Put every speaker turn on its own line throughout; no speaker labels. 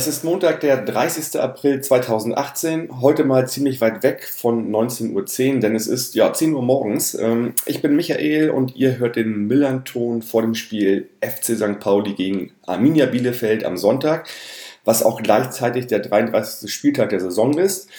es ist Montag, der 30. April 2018. Heute mal ziemlich weit weg von 19.10 Uhr, denn es ist ja 10 Uhr morgens. Ähm, ich bin Michael und ihr hört den Millanton vor dem Spiel FC St. Pauli gegen Arminia Bielefeld am Sonntag, was auch gleichzeitig der 33. Spieltag der Saison ist.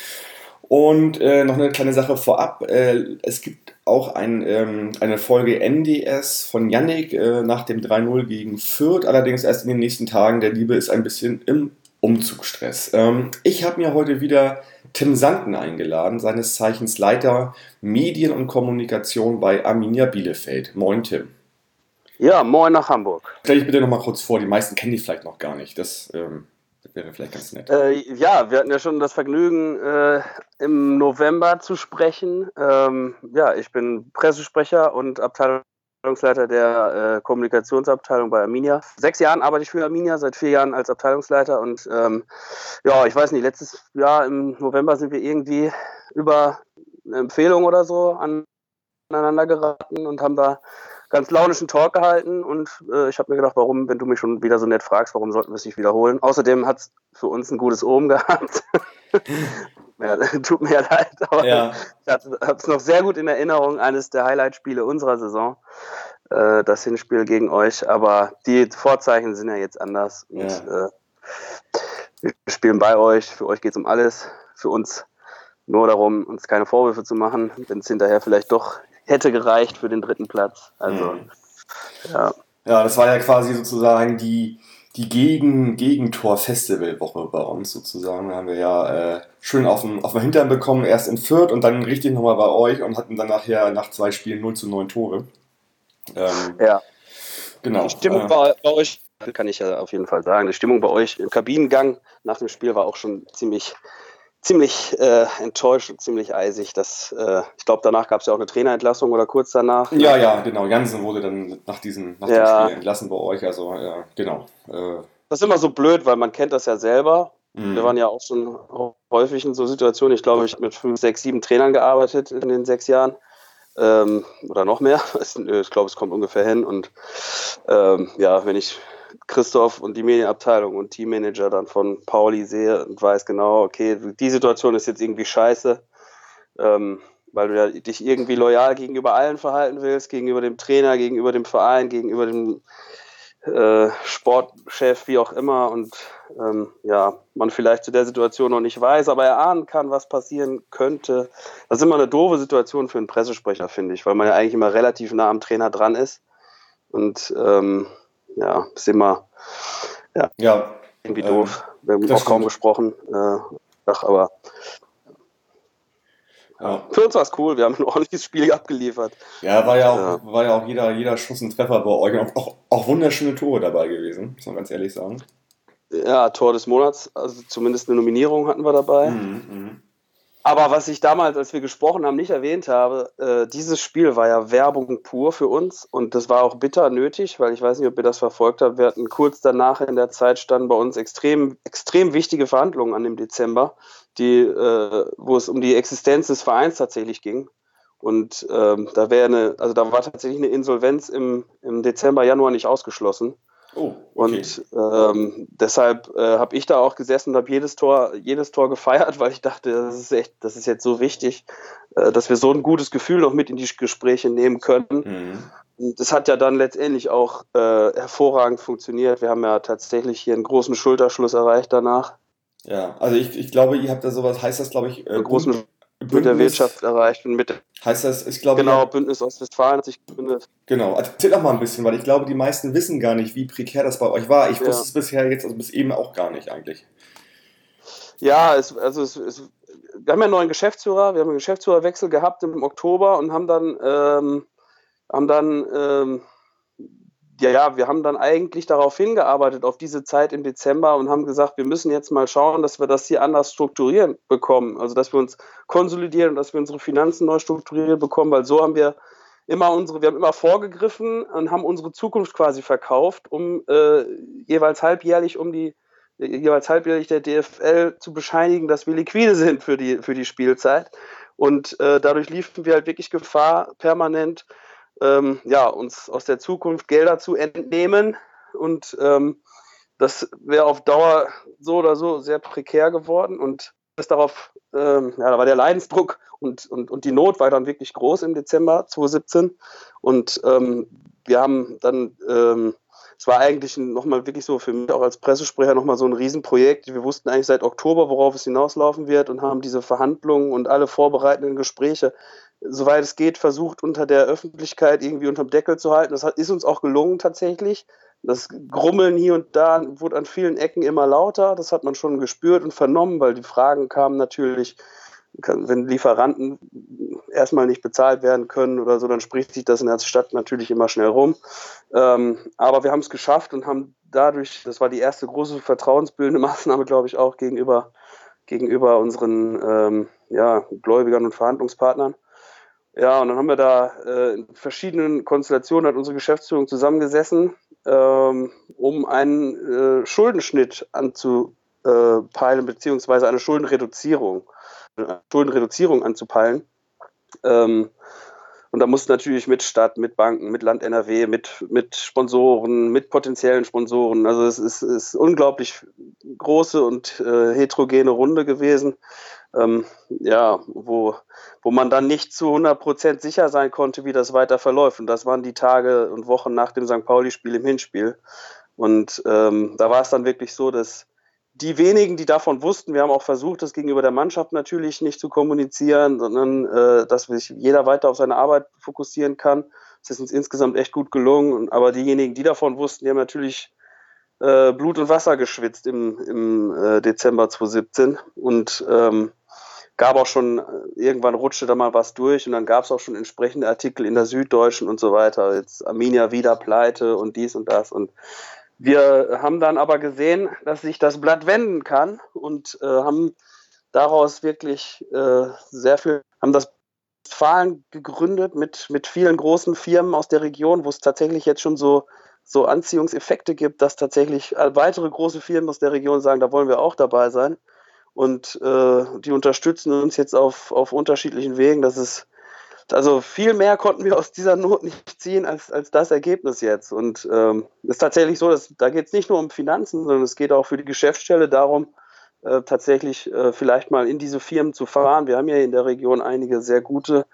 Und äh, noch eine kleine Sache vorab. Äh, es gibt auch ein, ähm, eine Folge NDS von Yannick äh, nach dem 3-0 gegen Fürth, allerdings erst in den nächsten Tagen. Der Liebe ist ein bisschen im Umzugsstress. Ähm, ich habe mir heute wieder Tim Sanden eingeladen, seines Zeichens Leiter Medien und Kommunikation bei Arminia Bielefeld. Moin, Tim.
Ja, moin nach Hamburg.
Stell dich bitte noch mal kurz vor, die meisten kennen dich vielleicht noch gar nicht. Das ähm, wäre vielleicht ganz nett.
Äh, ja, wir hatten ja schon das Vergnügen, äh, im November zu sprechen. Ähm, ja, ich bin Pressesprecher und Abteilungsleiter der äh, Kommunikationsabteilung bei Arminia. Sechs Jahren arbeite ich für Arminia, seit vier Jahren als Abteilungsleiter und ähm, ja, ich weiß nicht, letztes Jahr im November sind wir irgendwie über eine Empfehlung oder so aneinander geraten und haben da ganz launischen Talk gehalten und äh, ich habe mir gedacht, warum, wenn du mich schon wieder so nett fragst, warum sollten wir es nicht wiederholen? Außerdem hat es für uns ein gutes Ohm gehabt. ja, tut mir leid, aber ja. ich habe es noch sehr gut in Erinnerung, eines der Highlight-Spiele unserer Saison, äh, das Hinspiel gegen euch, aber die Vorzeichen sind ja jetzt anders und ja. äh, wir spielen bei euch, für euch geht es um alles, für uns nur darum, uns keine Vorwürfe zu machen, wenn es hinterher vielleicht doch hätte gereicht für den dritten Platz. Also, mhm.
ja. Ja, das war ja quasi sozusagen die, die Gegen Gegentor-Festival-Woche bei uns sozusagen. Da haben wir ja äh, schön auf dem, auf dem Hintern bekommen, erst in Fürth und dann richtig nochmal bei euch und hatten dann nachher nach zwei Spielen 0 zu 9 Tore.
Ähm, ja. Genau. Die Stimmung äh, bei, bei euch, kann ich ja auf jeden Fall sagen, die Stimmung bei euch im Kabinengang nach dem Spiel war auch schon ziemlich ziemlich äh, enttäuscht und ziemlich eisig. Das, äh, ich glaube, danach gab es ja auch eine Trainerentlassung oder kurz danach.
Ja, ja, genau. Jansen wurde dann nach, diesem, nach ja. dem Spiel entlassen bei euch. Also, ja, genau. Äh.
Das ist immer so blöd, weil man kennt das ja selber. Mhm. Wir waren ja auch schon häufig in so Situationen. Ich glaube, ich habe mit fünf, sechs, sieben Trainern gearbeitet in den sechs Jahren. Ähm, oder noch mehr. Ich glaube, es kommt ungefähr hin. Und ähm, ja, wenn ich Christoph und die Medienabteilung und Teammanager dann von Pauli sehe und weiß genau, okay, die Situation ist jetzt irgendwie scheiße, ähm, weil du ja dich irgendwie loyal gegenüber allen verhalten willst, gegenüber dem Trainer, gegenüber dem Verein, gegenüber dem äh, Sportchef, wie auch immer, und ähm, ja, man vielleicht zu der Situation noch nicht weiß, aber erahnen kann, was passieren könnte. Das ist immer eine doofe Situation für einen Pressesprecher, finde ich, weil man ja eigentlich immer relativ nah am Trainer dran ist. Und ähm, ja, ist immer ja, ja irgendwie ähm, doof. Wir haben auch stimmt. kaum gesprochen. Äh, ach, aber ja. Für uns war es cool, wir haben ein ordentliches Spiel abgeliefert.
Ja, war ja auch, ja. War ja auch jeder, jeder Schuss ein Treffer bei euch und auch, auch wunderschöne Tore dabei gewesen, muss man ganz ehrlich sagen.
Ja, Tor des Monats, also zumindest eine Nominierung hatten wir dabei. Mhm, mh. Aber was ich damals, als wir gesprochen haben, nicht erwähnt habe, äh, dieses Spiel war ja Werbung pur für uns und das war auch bitter nötig, weil ich weiß nicht, ob ihr das verfolgt habt. Wir hatten kurz danach in der Zeit standen bei uns extrem, extrem wichtige Verhandlungen an dem Dezember, die, äh, wo es um die Existenz des Vereins tatsächlich ging. Und ähm, da wäre eine, also da war tatsächlich eine Insolvenz im, im Dezember, Januar nicht ausgeschlossen. Oh, okay. Und ähm, deshalb äh, habe ich da auch gesessen und habe jedes Tor, jedes Tor gefeiert, weil ich dachte, das ist echt, das ist jetzt so wichtig, äh, dass wir so ein gutes Gefühl noch mit in die Gespräche nehmen können. Mhm. Und das hat ja dann letztendlich auch äh, hervorragend funktioniert. Wir haben ja tatsächlich hier einen großen Schulterschluss erreicht danach.
Ja, also ich, ich glaube, ihr habt da sowas, heißt das, glaube ich,
äh, großen mit der Wirtschaft erreicht und mit
heißt das, ich glaube
genau Bündnis Ostwestfalen hat sich gegründet.
Genau, erzähl doch mal ein bisschen, weil ich glaube, die meisten wissen gar nicht, wie prekär das bei euch war. Ich ja. wusste es bisher jetzt also bis eben auch gar nicht eigentlich.
Ja, es, also es, es, wir haben ja einen neuen Geschäftsführer, wir haben einen Geschäftsführerwechsel gehabt im Oktober und haben dann ähm, haben dann ähm, ja, ja, wir haben dann eigentlich darauf hingearbeitet, auf diese Zeit im Dezember und haben gesagt, wir müssen jetzt mal schauen, dass wir das hier anders strukturieren bekommen. Also, dass wir uns konsolidieren und dass wir unsere Finanzen neu strukturiert bekommen, weil so haben wir immer unsere, wir haben immer vorgegriffen und haben unsere Zukunft quasi verkauft, um äh, jeweils halbjährlich um die jeweils halbjährlich der DFL zu bescheinigen, dass wir liquide sind für die, für die Spielzeit. Und äh, dadurch liefen wir halt wirklich Gefahr, permanent ähm, ja, uns aus der Zukunft Gelder zu entnehmen. Und ähm, das wäre auf Dauer so oder so sehr prekär geworden. Und das darauf, ähm, ja, da war der Leidensdruck und, und, und die Not war dann wirklich groß im Dezember 2017. Und ähm, wir haben dann ähm, es war eigentlich nochmal wirklich so für mich auch als Pressesprecher nochmal so ein Riesenprojekt. Wir wussten eigentlich seit Oktober, worauf es hinauslaufen wird und haben diese Verhandlungen und alle vorbereitenden Gespräche, soweit es geht, versucht unter der Öffentlichkeit irgendwie unterm Deckel zu halten. Das ist uns auch gelungen tatsächlich. Das Grummeln hier und da wurde an vielen Ecken immer lauter. Das hat man schon gespürt und vernommen, weil die Fragen kamen natürlich wenn Lieferanten erstmal nicht bezahlt werden können oder so, dann spricht sich das in der Stadt natürlich immer schnell rum. Ähm, aber wir haben es geschafft und haben dadurch, das war die erste große vertrauensbildende Maßnahme, glaube ich, auch gegenüber, gegenüber unseren ähm, ja, Gläubigern und Verhandlungspartnern. Ja, und dann haben wir da äh, in verschiedenen Konstellationen hat unsere Geschäftsführung zusammengesessen, ähm, um einen äh, Schuldenschnitt anzupeilen, beziehungsweise eine Schuldenreduzierung. Schuldenreduzierung anzupeilen. Ähm, und da muss natürlich mit Stadt, mit Banken, mit Land NRW, mit, mit Sponsoren, mit potenziellen Sponsoren. Also es ist, ist unglaublich große und äh, heterogene Runde gewesen, ähm, ja, wo, wo man dann nicht zu 100 Prozent sicher sein konnte, wie das weiter verläuft. Und das waren die Tage und Wochen nach dem St. Pauli-Spiel im Hinspiel. Und ähm, da war es dann wirklich so, dass die wenigen, die davon wussten, wir haben auch versucht, das gegenüber der Mannschaft natürlich nicht zu kommunizieren, sondern äh, dass sich jeder weiter auf seine Arbeit fokussieren kann. Das ist uns insgesamt echt gut gelungen. Aber diejenigen, die davon wussten, die haben natürlich äh, Blut und Wasser geschwitzt im, im äh, Dezember 2017 und ähm, gab auch schon, äh, irgendwann rutschte da mal was durch und dann gab es auch schon entsprechende Artikel in der Süddeutschen und so weiter. Jetzt Arminia wieder pleite und dies und das und wir haben dann aber gesehen, dass sich das Blatt wenden kann und äh, haben daraus wirklich äh, sehr viel, haben das Westfalen gegründet mit, mit vielen großen Firmen aus der Region, wo es tatsächlich jetzt schon so, so Anziehungseffekte gibt, dass tatsächlich äh, weitere große Firmen aus der Region sagen, da wollen wir auch dabei sein. Und äh, die unterstützen uns jetzt auf, auf unterschiedlichen Wegen. Das ist also viel mehr konnten wir aus dieser Not nicht ziehen als, als das Ergebnis jetzt. Und es ähm, ist tatsächlich so, dass da geht es nicht nur um Finanzen, sondern es geht auch für die Geschäftsstelle darum, äh, tatsächlich äh, vielleicht mal in diese Firmen zu fahren. Wir haben ja in der Region einige sehr gute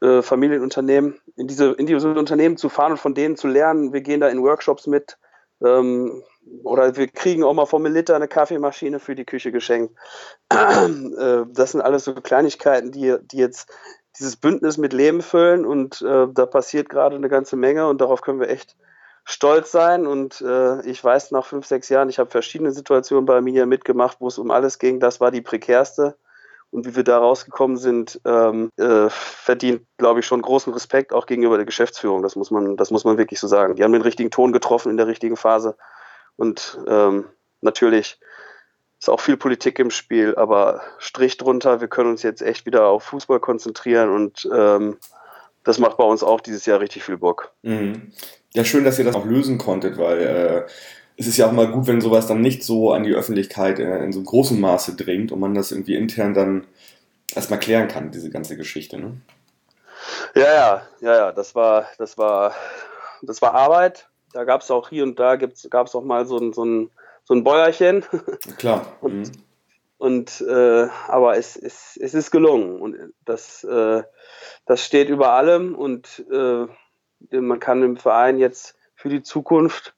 äh, Familienunternehmen, in diese, in diese Unternehmen zu fahren und von denen zu lernen. Wir gehen da in Workshops mit. Ähm, oder wir kriegen auch mal vom Milita eine Kaffeemaschine für die Küche geschenkt. Äh, das sind alles so Kleinigkeiten, die, die jetzt dieses Bündnis mit Leben füllen und äh, da passiert gerade eine ganze Menge und darauf können wir echt stolz sein. Und äh, ich weiß, nach fünf, sechs Jahren, ich habe verschiedene Situationen bei Arminia mitgemacht, wo es um alles ging. Das war die prekärste. Und wie wir da rausgekommen sind, ähm, äh, verdient, glaube ich, schon großen Respekt auch gegenüber der Geschäftsführung. Das muss man, das muss man wirklich so sagen. Die haben den richtigen Ton getroffen in der richtigen Phase. Und ähm, natürlich ist auch viel Politik im Spiel, aber Strich drunter, wir können uns jetzt echt wieder auf Fußball konzentrieren und ähm, das macht bei uns auch dieses Jahr richtig viel Bock.
Mhm. Ja, schön, dass ihr das auch lösen konntet, weil äh, es ist ja auch mal gut, wenn sowas dann nicht so an die Öffentlichkeit äh, in so großem Maße dringt und man das irgendwie intern dann erstmal klären kann, diese ganze Geschichte. Ne?
Ja, ja, ja, ja, das war, das war, das war Arbeit. Da gab es auch hier und da gab es auch mal so ein, so ein so ein Bäuerchen.
Klar.
und, mhm. und äh, aber es, es, es ist gelungen und das, äh, das steht über allem und äh, man kann im Verein jetzt für die Zukunft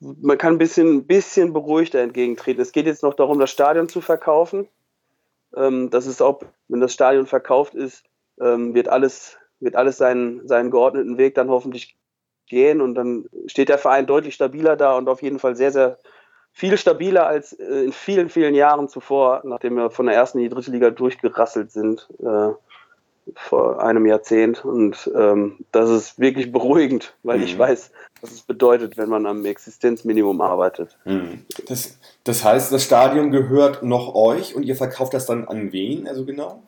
man kann ein bisschen, bisschen beruhigter entgegentreten. Es geht jetzt noch darum, das Stadion zu verkaufen. Ähm, das ist auch, wenn das Stadion verkauft ist, ähm, wird alles, wird alles seinen, seinen geordneten Weg dann hoffentlich gehen und dann steht der Verein deutlich stabiler da und auf jeden Fall sehr, sehr viel stabiler als äh, in vielen, vielen Jahren zuvor, nachdem wir von der ersten in die dritte Liga durchgerasselt sind äh, vor einem Jahrzehnt. Und ähm, das ist wirklich beruhigend, weil mhm. ich weiß, was es bedeutet, wenn man am Existenzminimum arbeitet.
Mhm. Das, das heißt, das Stadion gehört noch euch und ihr verkauft das dann an wen, also genau?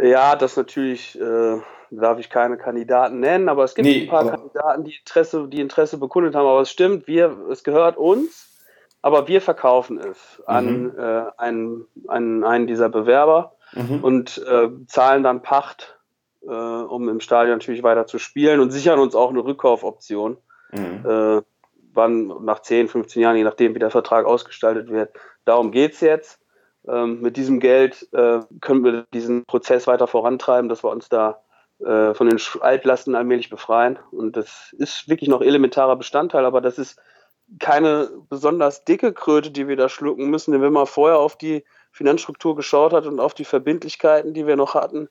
Ja, das natürlich äh, darf ich keine Kandidaten nennen, aber es gibt nee, ein paar Kandidaten, die Interesse, die Interesse bekundet haben. Aber es stimmt, wir, es gehört uns aber wir verkaufen es an, mhm. äh, einen, einen, einen dieser Bewerber mhm. und äh, zahlen dann Pacht, äh, um im Stadion natürlich weiter zu spielen und sichern uns auch eine Rückkaufoption. Mhm. Äh, wann nach 10, 15 Jahren, je nachdem, wie der Vertrag ausgestaltet wird. Darum geht es jetzt. Ähm, mit diesem Geld äh, können wir diesen Prozess weiter vorantreiben, dass wir uns da äh, von den Altlasten allmählich befreien. Und das ist wirklich noch elementarer Bestandteil, aber das ist keine besonders dicke Kröte, die wir da schlucken müssen, denn wenn man vorher auf die Finanzstruktur geschaut hat und auf die Verbindlichkeiten, die wir noch hatten,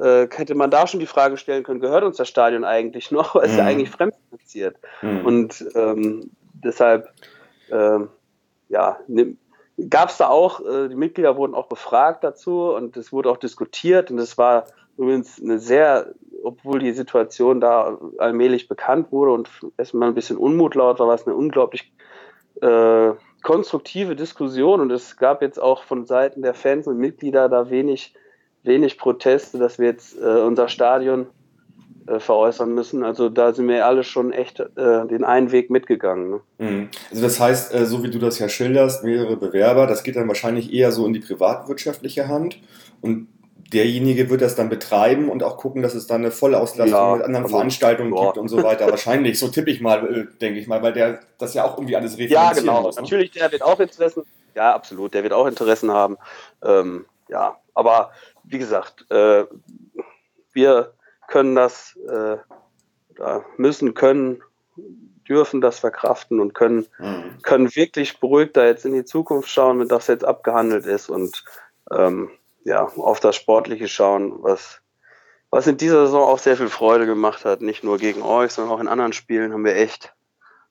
äh, hätte man da schon die Frage stellen können, gehört uns das Stadion eigentlich noch? Weil es mhm. ja eigentlich fremdfinanziert. Mhm. Und ähm, deshalb, ähm, ja, gab es da auch, äh, die Mitglieder wurden auch befragt dazu und es wurde auch diskutiert und es war übrigens eine sehr, obwohl die Situation da allmählich bekannt wurde und erstmal ein bisschen Unmut laut war, war es eine unglaublich äh, konstruktive Diskussion und es gab jetzt auch von Seiten der Fans und Mitglieder da wenig, wenig Proteste, dass wir jetzt äh, unser Stadion äh, veräußern müssen. Also da sind wir alle schon echt äh, den einen Weg mitgegangen. Ne?
Mhm. Also das heißt, äh, so wie du das ja schilderst, mehrere Bewerber, das geht dann wahrscheinlich eher so in die privatwirtschaftliche Hand und derjenige wird das dann betreiben und auch gucken, dass es dann eine Vollauslastung ja, mit anderen also, Veranstaltungen boah. gibt und so weiter. Wahrscheinlich, so tippe ich mal, äh, denke ich mal, weil der das ja auch irgendwie alles
refinanzieren Ja, genau. Muss, ne? Natürlich, der wird auch Interessen, ja, absolut, der wird auch Interessen haben. Ähm, ja, aber wie gesagt, äh, wir können das, äh, müssen, können, dürfen das verkraften und können, mhm. können wirklich beruhigt da jetzt in die Zukunft schauen, wenn das jetzt abgehandelt ist und ähm, ja, auf das Sportliche schauen, was, was in dieser Saison auch sehr viel Freude gemacht hat. Nicht nur gegen euch, sondern auch in anderen Spielen haben wir echt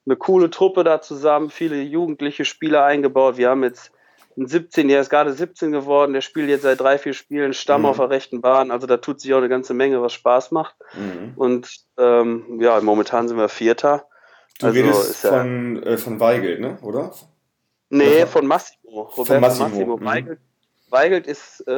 eine coole Truppe da zusammen, viele jugendliche Spieler eingebaut. Wir haben jetzt einen 17, der ist gerade 17 geworden, der spielt jetzt seit drei, vier Spielen Stamm mhm. auf der rechten Bahn. Also da tut sich auch eine ganze Menge, was Spaß macht. Mhm. Und ähm, ja, momentan sind wir Vierter.
Du also redest von, äh, von Weigel, ne? oder?
Nee, von Massimo. Roberto von Massimo. Massimo. Mhm. Weigel, Weigelt ist, äh,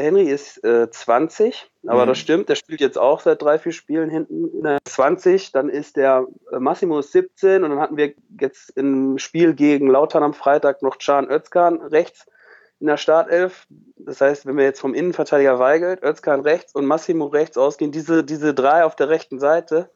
Henry ist äh, 20, aber mhm. das stimmt, der spielt jetzt auch seit drei, vier Spielen hinten in der 20. Dann ist der äh, Massimo 17 und dann hatten wir jetzt im Spiel gegen Lautern am Freitag noch Can Özkan rechts in der Startelf. Das heißt, wenn wir jetzt vom Innenverteidiger Weigelt, Özkan rechts und Massimo rechts ausgehen, diese, diese drei auf der rechten Seite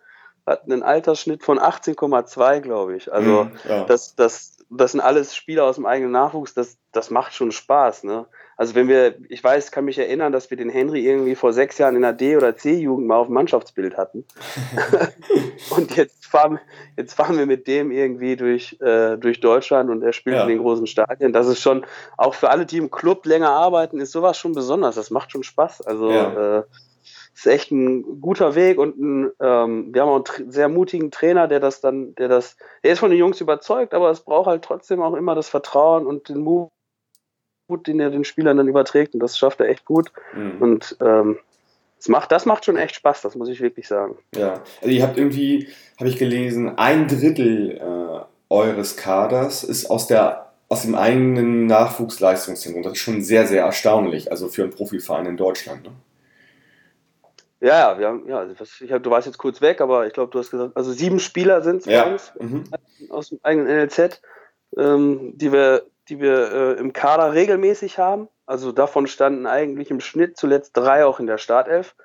hatten einen Altersschnitt von 18,2, glaube ich. Also mhm, ja. das, das, das sind alles Spieler aus dem eigenen Nachwuchs, das, das macht schon Spaß. Ne? Also wenn wir, ich weiß, kann mich erinnern, dass wir den Henry irgendwie vor sechs Jahren in der D- oder C-Jugend mal auf dem Mannschaftsbild hatten. und jetzt fahren, jetzt fahren wir mit dem irgendwie durch, äh, durch Deutschland und er spielt ja. in den großen Stadien. Das ist schon, auch für alle, die im Club länger arbeiten, ist sowas schon besonders. Das macht schon Spaß. Also ja. äh, ist echt ein guter Weg und ein, ähm, wir haben auch einen sehr mutigen Trainer, der das dann, der das, der ist von den Jungs überzeugt, aber es braucht halt trotzdem auch immer das Vertrauen und den Mut den er den Spielern dann überträgt und das schafft er echt gut. Mhm. Und ähm, das macht, das macht schon echt Spaß, das muss ich wirklich sagen.
Ja, also ihr habt irgendwie, habe ich gelesen, ein Drittel äh, eures Kaders ist aus der aus dem eigenen Nachwuchsleistungszentrum. Das ist schon sehr, sehr erstaunlich, also für einen Profiverein in Deutschland. Ne?
Ja, wir haben, ja, also ich hab, du warst jetzt kurz weg, aber ich glaube, du hast gesagt, also sieben Spieler sind es ja. mhm. aus dem eigenen NLZ, ähm, die wir die wir äh, im Kader regelmäßig haben. Also davon standen eigentlich im Schnitt zuletzt drei auch in der Startelf.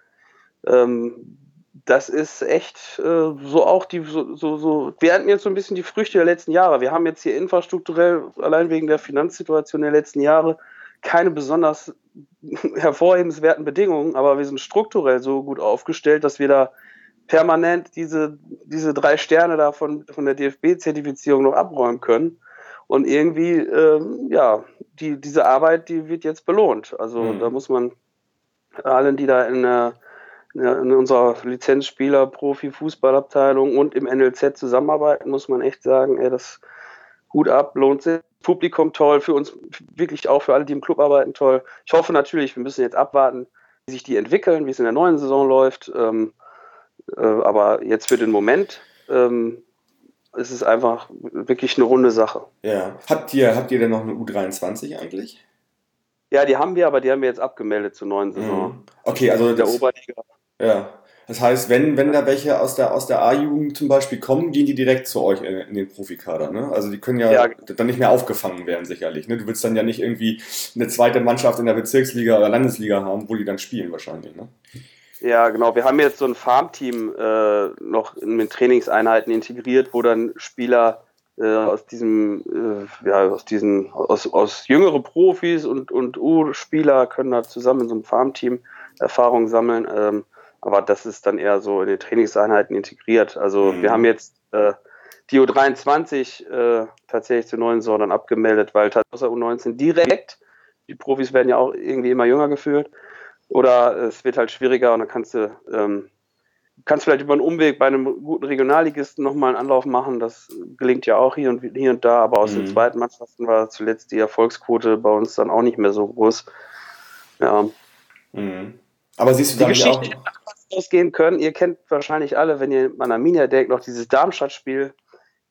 Ähm, das ist echt äh, so auch die, so, so, so, wir hatten jetzt so ein bisschen die Früchte der letzten Jahre. Wir haben jetzt hier infrastrukturell, allein wegen der Finanzsituation der letzten Jahre, keine besonders hervorhebenswerten Bedingungen, aber wir sind strukturell so gut aufgestellt, dass wir da permanent diese, diese drei Sterne da von, von der DFB-Zertifizierung noch abräumen können. Und irgendwie, ähm, ja, die, diese Arbeit, die wird jetzt belohnt. Also mhm. da muss man allen, die da in, der, in unserer Lizenzspieler, Profi-Fußballabteilung und im NLZ zusammenarbeiten, muss man echt sagen, ey, das gut ab, lohnt sich. Publikum toll, für uns wirklich auch für alle, die im Club arbeiten, toll. Ich hoffe natürlich, wir müssen jetzt abwarten, wie sich die entwickeln, wie es in der neuen Saison läuft. Ähm, äh, aber jetzt für den Moment ähm, es ist einfach wirklich eine runde Sache.
Ja. Habt ihr, habt ihr denn noch eine U23 eigentlich?
Ja, die haben wir, aber die haben wir jetzt abgemeldet zur neuen Saison. Mhm.
Okay, also
der Oberliga.
Ja. Das heißt, wenn, wenn da welche aus der, aus der A-Jugend zum Beispiel kommen, gehen die direkt zu euch in, in den Profikader. Ne? Also die können ja, ja, dann nicht mehr aufgefangen werden, sicherlich. Ne? Du willst dann ja nicht irgendwie eine zweite Mannschaft in der Bezirksliga oder Landesliga haben, wo die dann spielen wahrscheinlich. Ne?
Ja, genau. Wir haben jetzt so ein Farmteam äh, noch in den Trainingseinheiten integriert, wo dann Spieler äh, aus diesem, äh, ja, aus diesen, aus, aus jüngere Profis und, und U-Spieler können da zusammen in so einem Farmteam Erfahrung sammeln. Ähm, aber das ist dann eher so in den Trainingseinheiten integriert. Also mhm. wir haben jetzt äh, die U23 äh, tatsächlich zur neuen Saison dann abgemeldet, weil tatsächlich U19 direkt, die Profis werden ja auch irgendwie immer jünger geführt, oder es wird halt schwieriger und dann kannst du ähm, kannst vielleicht über einen Umweg bei einem guten Regionalligisten nochmal einen Anlauf machen. Das gelingt ja auch hier und hier und da, aber aus mhm. den zweiten Mannschaften war zuletzt die Erfolgsquote bei uns dann auch nicht mehr so groß. Ja.
Mhm. Aber siehst du die Geschichte
auch ausgehen können? Ihr kennt wahrscheinlich alle, wenn ihr an Arminia denkt, noch dieses Darmstadt-Spiel,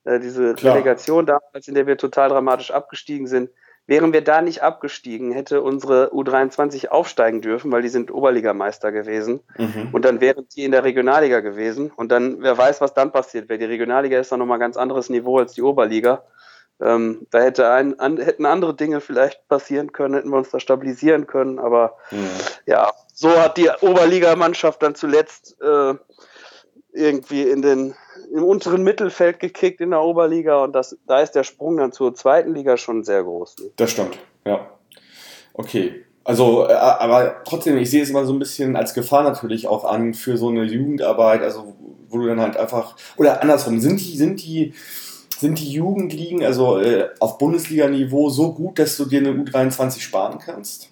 äh, diese Klar. Relegation damals, in der wir total dramatisch abgestiegen sind. Wären wir da nicht abgestiegen, hätte unsere U23 aufsteigen dürfen, weil die sind Oberligameister gewesen. Mhm. Und dann wären die in der Regionalliga gewesen. Und dann, wer weiß, was dann passiert wäre. Die Regionalliga ist dann nochmal ein ganz anderes Niveau als die Oberliga. Ähm, da hätte ein, an, hätten andere Dinge vielleicht passieren können, hätten wir uns da stabilisieren können. Aber mhm. ja, so hat die Oberligamannschaft dann zuletzt äh, irgendwie in den im unteren Mittelfeld gekickt in der Oberliga und das, da ist der Sprung dann zur zweiten Liga schon sehr groß. Ne?
Das stimmt, ja. Okay. Also, äh, aber trotzdem, ich sehe es immer so ein bisschen als Gefahr natürlich auch an für so eine Jugendarbeit, also wo du dann halt einfach, oder andersrum, sind die, sind die, sind die Jugendligen, also äh, auf Bundesliga-Niveau so gut, dass du dir eine U23 sparen kannst?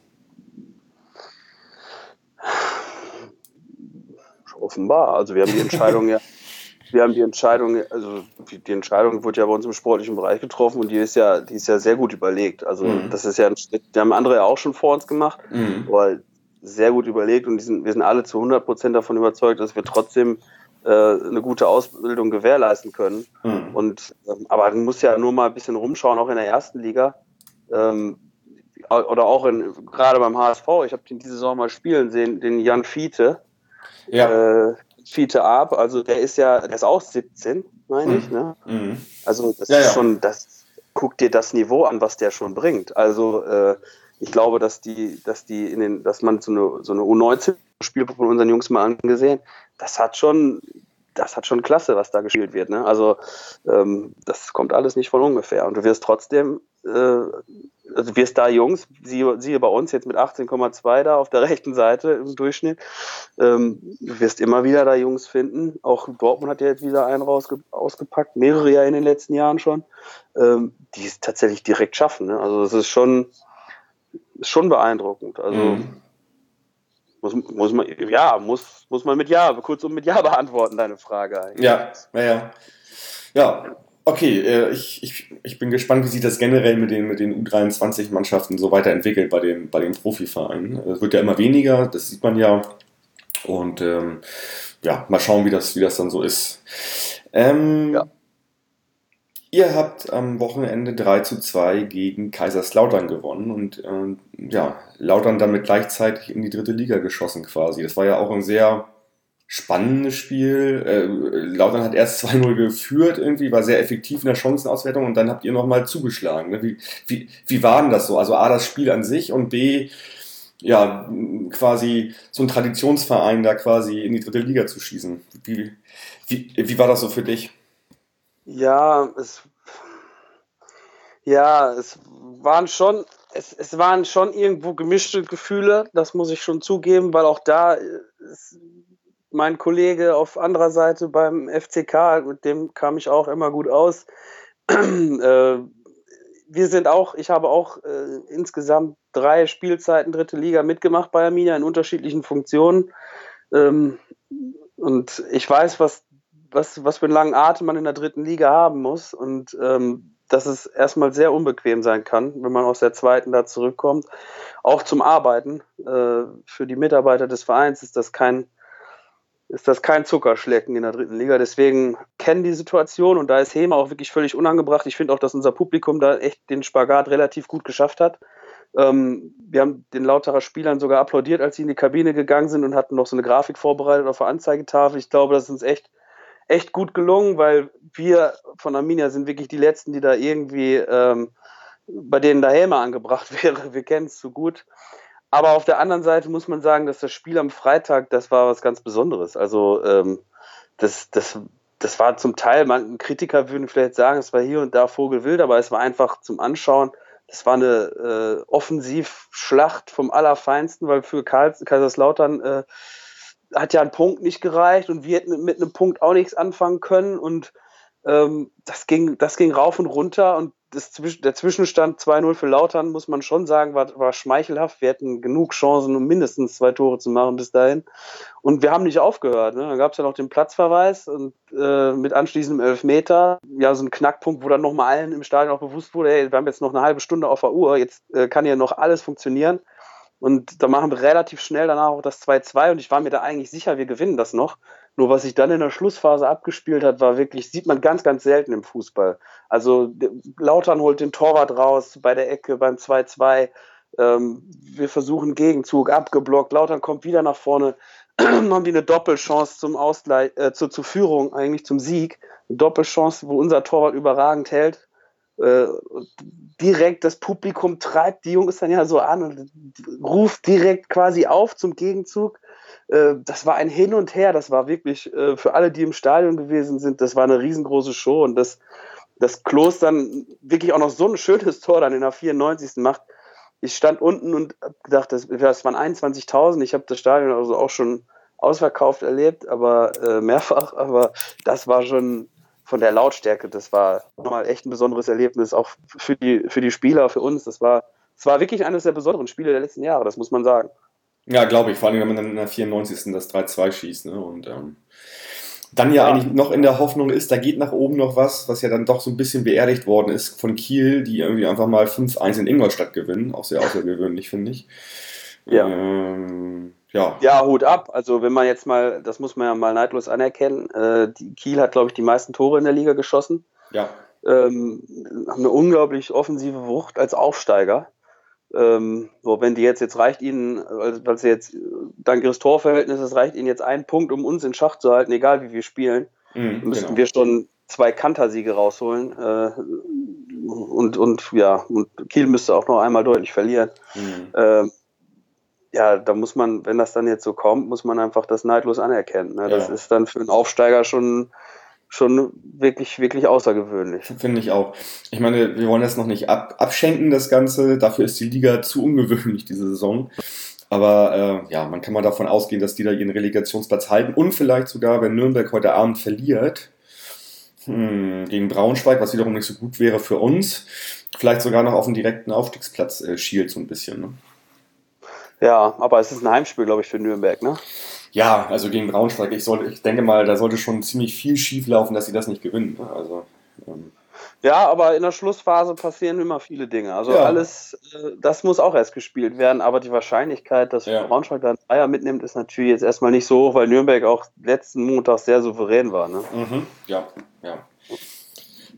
Offenbar. Also wir haben die Entscheidung ja wir haben die Entscheidung, also die Entscheidung wurde ja bei uns im sportlichen Bereich getroffen und die ist ja, die ist ja sehr gut überlegt. Also mhm. das ist ja ein Schritt, die haben andere ja auch schon vor uns gemacht, mhm. aber sehr gut überlegt und sind, wir sind alle zu 100 Prozent davon überzeugt, dass wir trotzdem eine gute Ausbildung gewährleisten können. Mhm. Und ähm, aber man muss ja nur mal ein bisschen rumschauen, auch in der ersten Liga. Ähm, oder auch in, gerade beim HSV, ich habe den diese Saison mal spielen sehen, den Jan Fiete. Ja. Äh, Fiete Ab, also der ist ja, der ist auch 17, meine ich, ne? Mhm. Also das ja, ist ja. schon, das guck dir das Niveau an, was der schon bringt. Also äh, ich glaube, dass die, dass die in den, dass man so eine, so eine U19 Spiel von unseren Jungs mal angesehen, das hat schon, das hat schon klasse, was da gespielt wird. Ne? Also ähm, das kommt alles nicht von ungefähr. Und du wirst trotzdem äh, also wir Star-Jungs, siehe, siehe bei uns jetzt mit 18,2 da auf der rechten Seite im Durchschnitt, ähm, du wirst immer wieder da Jungs finden. Auch Dortmund hat ja jetzt wieder einen rausge ausgepackt, mehrere ja in den letzten Jahren schon, ähm, die es tatsächlich direkt schaffen. Ne? Also es ist schon, ist schon beeindruckend. Also mhm. Muss, muss man, ja, muss, muss man mit Ja, kurz um mit Ja beantworten, deine Frage
eigentlich. Ja, ja, ja. Okay, äh, ich, ich, ich bin gespannt, wie sich das generell mit den, mit den U23-Mannschaften so weiterentwickelt bei den, bei den Profivereinen. Es wird ja immer weniger, das sieht man ja. Und ähm, ja, mal schauen, wie das, wie das dann so ist. Ähm, ja. Ihr habt am Wochenende 3 zu 2 gegen Kaiserslautern gewonnen und äh, ja, Lautern damit gleichzeitig in die dritte Liga geschossen quasi. Das war ja auch ein sehr spannendes Spiel. Äh, Lautern hat erst 2-0 geführt, irgendwie, war sehr effektiv in der Chancenauswertung und dann habt ihr nochmal zugeschlagen. Ne? Wie, wie, wie war denn das so? Also A, das Spiel an sich und B, ja, quasi so ein Traditionsverein da quasi in die dritte Liga zu schießen. Wie, wie, wie war das so für dich?
Ja, es, ja, es waren schon, es, es waren schon irgendwo gemischte Gefühle, das muss ich schon zugeben, weil auch da, es, mein Kollege auf anderer Seite beim FCK, mit dem kam ich auch immer gut aus. äh, wir sind auch, ich habe auch äh, insgesamt drei Spielzeiten dritte Liga mitgemacht bei Arminia in unterschiedlichen Funktionen. Ähm, und ich weiß, was, was, was für einen langen Atem man in der dritten Liga haben muss. Und ähm, dass es erstmal sehr unbequem sein kann, wenn man aus der zweiten da zurückkommt. Auch zum Arbeiten. Äh, für die Mitarbeiter des Vereins ist das kein ist das kein Zuckerschlecken in der dritten Liga. Deswegen kennen die Situation und da ist Hema auch wirklich völlig unangebracht. Ich finde auch, dass unser Publikum da echt den Spagat relativ gut geschafft hat. Ähm, wir haben den Lauterer Spielern sogar applaudiert, als sie in die Kabine gegangen sind und hatten noch so eine Grafik vorbereitet auf der Anzeigetafel. Ich glaube, das ist uns echt, echt gut gelungen, weil wir von Arminia sind wirklich die Letzten, die da irgendwie, ähm, bei denen da Helme angebracht wäre. Wir kennen es so gut. Aber auf der anderen Seite muss man sagen, dass das Spiel am Freitag, das war was ganz Besonderes. Also ähm, das, das, das war zum Teil, man, Kritiker würden vielleicht sagen, es war hier und da Vogelwild, aber es war einfach zum Anschauen das war eine äh, Offensivschlacht vom Allerfeinsten, weil für Karl, Kaiserslautern äh, hat ja ein Punkt nicht gereicht und wir hätten mit einem Punkt auch nichts anfangen können und ähm, das, ging, das ging rauf und runter und das, der Zwischenstand 2-0 für Lautern, muss man schon sagen, war, war schmeichelhaft. Wir hatten genug Chancen, um mindestens zwei Tore zu machen bis dahin. Und wir haben nicht aufgehört. Ne? Dann gab es ja noch den Platzverweis und äh, mit anschließendem Elfmeter, ja, so ein Knackpunkt, wo dann nochmal allen im Stadion auch bewusst wurde, hey, wir haben jetzt noch eine halbe Stunde auf der Uhr, jetzt äh, kann ja noch alles funktionieren. Und da machen wir relativ schnell danach auch das 2-2 und ich war mir da eigentlich sicher, wir gewinnen das noch. Nur was sich dann in der Schlussphase abgespielt hat, war wirklich, sieht man ganz, ganz selten im Fußball. Also Lautern holt den Torwart raus bei der Ecke beim 2-2. Ähm, wir versuchen Gegenzug, abgeblockt. Lautern kommt wieder nach vorne. haben die eine Doppelchance zum Ausgleich, äh, zur, zur Führung, eigentlich zum Sieg. Eine Doppelchance, wo unser Torwart überragend hält. Äh, direkt das Publikum treibt die Jungs dann ja so an und ruft direkt quasi auf zum Gegenzug. Äh, das war ein Hin und Her, das war wirklich äh, für alle, die im Stadion gewesen sind, das war eine riesengroße Show und das, das Klos dann wirklich auch noch so ein schönes Tor dann in der 94. macht. Ich stand unten und gedacht, das, das waren 21.000. Ich habe das Stadion also auch schon ausverkauft erlebt, aber äh, mehrfach. Aber das war schon von der Lautstärke, das war nochmal echt ein besonderes Erlebnis, auch für die, für die Spieler, für uns. Das war, das war wirklich eines der besonderen Spiele der letzten Jahre, das muss man sagen.
Ja, glaube ich, vor allem, wenn man dann in der 94. das 3-2 schießt. Ne? Und ähm, dann ja, ja, eigentlich noch in der Hoffnung ist, da geht nach oben noch was, was ja dann doch so ein bisschen beerdigt worden ist von Kiel, die irgendwie einfach mal 5-1 in Ingolstadt gewinnen. Auch sehr außergewöhnlich, finde ich.
Ja. Ähm, ja. ja, Hut ab. Also wenn man jetzt mal, das muss man ja mal neidlos anerkennen, äh, Kiel hat, glaube ich, die meisten Tore in der Liga geschossen.
Ja.
Ähm, haben eine unglaublich offensive Wucht als Aufsteiger. Ähm, so, wenn die jetzt, jetzt reicht ihnen, weil sie jetzt dank ihres Torverhältnisses reicht ihnen jetzt ein Punkt, um uns in Schach zu halten, egal wie wir spielen, mhm, müssten genau. wir schon zwei Kantersiege rausholen. Äh, und, und ja, und Kiel müsste auch noch einmal deutlich verlieren. Mhm. Äh, ja, da muss man, wenn das dann jetzt so kommt, muss man einfach das neidlos anerkennen. Ne? Das ja. ist dann für einen Aufsteiger schon schon wirklich, wirklich außergewöhnlich.
Finde ich auch. Ich meine, wir wollen das noch nicht ab, abschenken, das Ganze. Dafür ist die Liga zu ungewöhnlich diese Saison. Aber äh, ja, man kann mal davon ausgehen, dass die da ihren Relegationsplatz halten und vielleicht sogar, wenn Nürnberg heute Abend verliert hm, gegen Braunschweig, was wiederum nicht so gut wäre für uns, vielleicht sogar noch auf den direkten Aufstiegsplatz äh, schielt so ein bisschen. Ne?
Ja, aber es ist ein Heimspiel, glaube ich, für Nürnberg, ne?
Ja, also gegen Braunschweig. Ich, soll, ich denke mal, da sollte schon ziemlich viel schief laufen, dass sie das nicht gewinnen. Ne? Also,
ähm. Ja, aber in der Schlussphase passieren immer viele Dinge. Also ja. alles, äh, das muss auch erst gespielt werden, aber die Wahrscheinlichkeit, dass ja. Braunschweig da einen Dreier mitnimmt, ist natürlich jetzt erstmal nicht so hoch, weil Nürnberg auch letzten Montag sehr souverän war. Ne?
Mhm. Ja, ja.